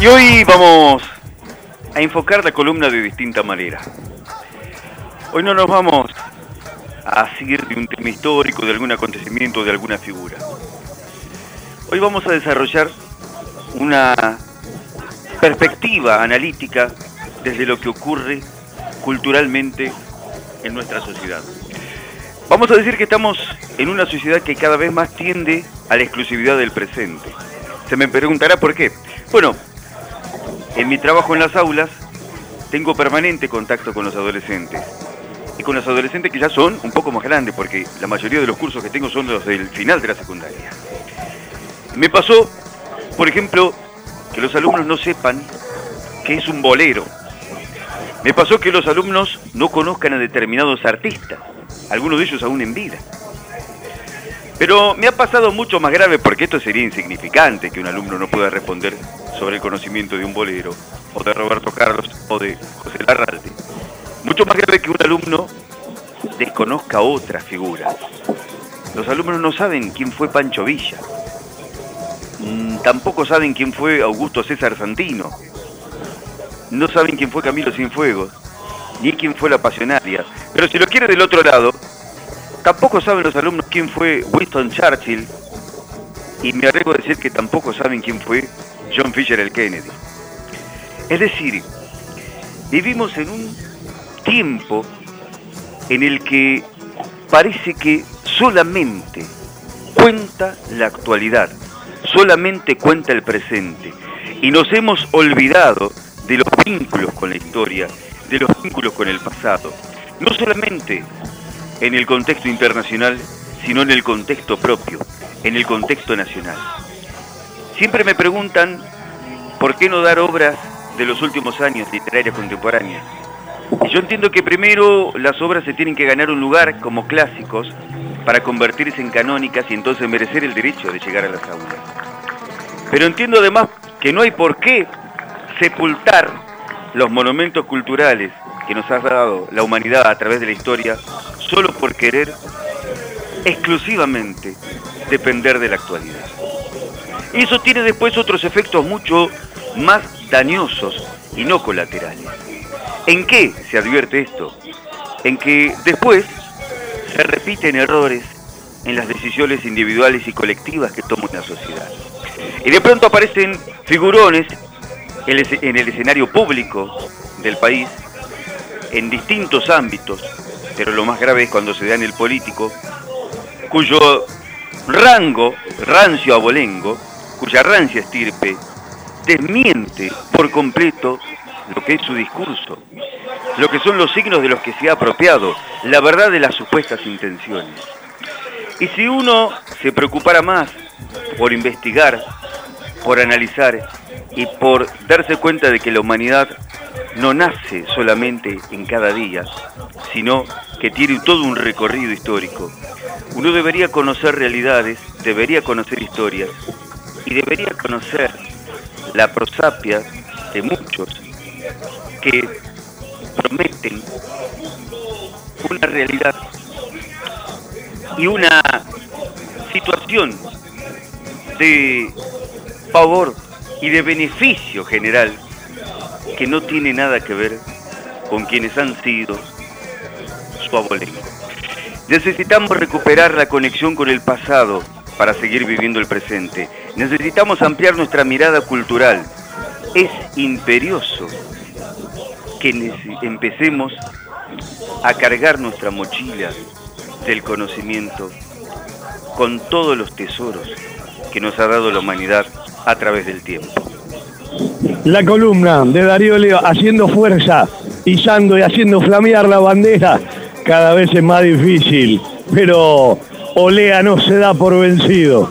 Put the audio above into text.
Y hoy vamos a enfocar la columna de distinta manera. Hoy no nos vamos a seguir de un tema histórico, de algún acontecimiento, de alguna figura. Hoy vamos a desarrollar una perspectiva analítica desde lo que ocurre culturalmente en nuestra sociedad. Vamos a decir que estamos en una sociedad que cada vez más tiende a la exclusividad del presente. Se me preguntará por qué. Bueno, en mi trabajo en las aulas tengo permanente contacto con los adolescentes. Y con los adolescentes que ya son un poco más grandes, porque la mayoría de los cursos que tengo son los del final de la secundaria. Me pasó, por ejemplo, que los alumnos no sepan qué es un bolero. Me pasó que los alumnos no conozcan a determinados artistas, algunos de ellos aún en vida. Pero me ha pasado mucho más grave porque esto sería insignificante que un alumno no pueda responder sobre el conocimiento de un bolero, o de Roberto Carlos, o de José Larralde. Mucho más grave que un alumno desconozca otras figuras. Los alumnos no saben quién fue Pancho Villa. Mm, tampoco saben quién fue Augusto César Santino. No saben quién fue Camilo Cienfuegos, ni quién fue la Pasionaria. Pero si lo quiere del otro lado, Tampoco saben los alumnos quién fue Winston Churchill y me arriesgo a decir que tampoco saben quién fue John Fisher el Kennedy. Es decir, vivimos en un tiempo en el que parece que solamente cuenta la actualidad, solamente cuenta el presente y nos hemos olvidado de los vínculos con la historia, de los vínculos con el pasado. No solamente en el contexto internacional, sino en el contexto propio, en el contexto nacional. Siempre me preguntan por qué no dar obras de los últimos años literarias contemporáneas. Y yo entiendo que primero las obras se tienen que ganar un lugar como clásicos para convertirse en canónicas y entonces merecer el derecho de llegar a las aulas. Pero entiendo además que no hay por qué sepultar los monumentos culturales que nos ha dado la humanidad a través de la historia solo por querer exclusivamente depender de la actualidad. Y eso tiene después otros efectos mucho más dañosos y no colaterales. ¿En qué se advierte esto? En que después se repiten errores en las decisiones individuales y colectivas que toma una sociedad. Y de pronto aparecen figurones en el escenario público del país en distintos ámbitos, pero lo más grave es cuando se da en el político, cuyo rango, rancio abolengo, cuya rancia estirpe, desmiente por completo lo que es su discurso, lo que son los signos de los que se ha apropiado, la verdad de las supuestas intenciones. Y si uno se preocupara más por investigar, por analizar y por darse cuenta de que la humanidad no nace solamente en cada día, sino que tiene todo un recorrido histórico. Uno debería conocer realidades, debería conocer historias y debería conocer la prosapia de muchos que prometen una realidad y una situación de favor y de beneficio general que no tiene nada que ver con quienes han sido su abolengo. Necesitamos recuperar la conexión con el pasado para seguir viviendo el presente. Necesitamos ampliar nuestra mirada cultural. Es imperioso que empecemos a cargar nuestra mochila del conocimiento con todos los tesoros que nos ha dado la humanidad a través del tiempo la columna de Darío Leo haciendo fuerza, pisando y haciendo flamear la bandera, cada vez es más difícil, pero Olea no se da por vencido.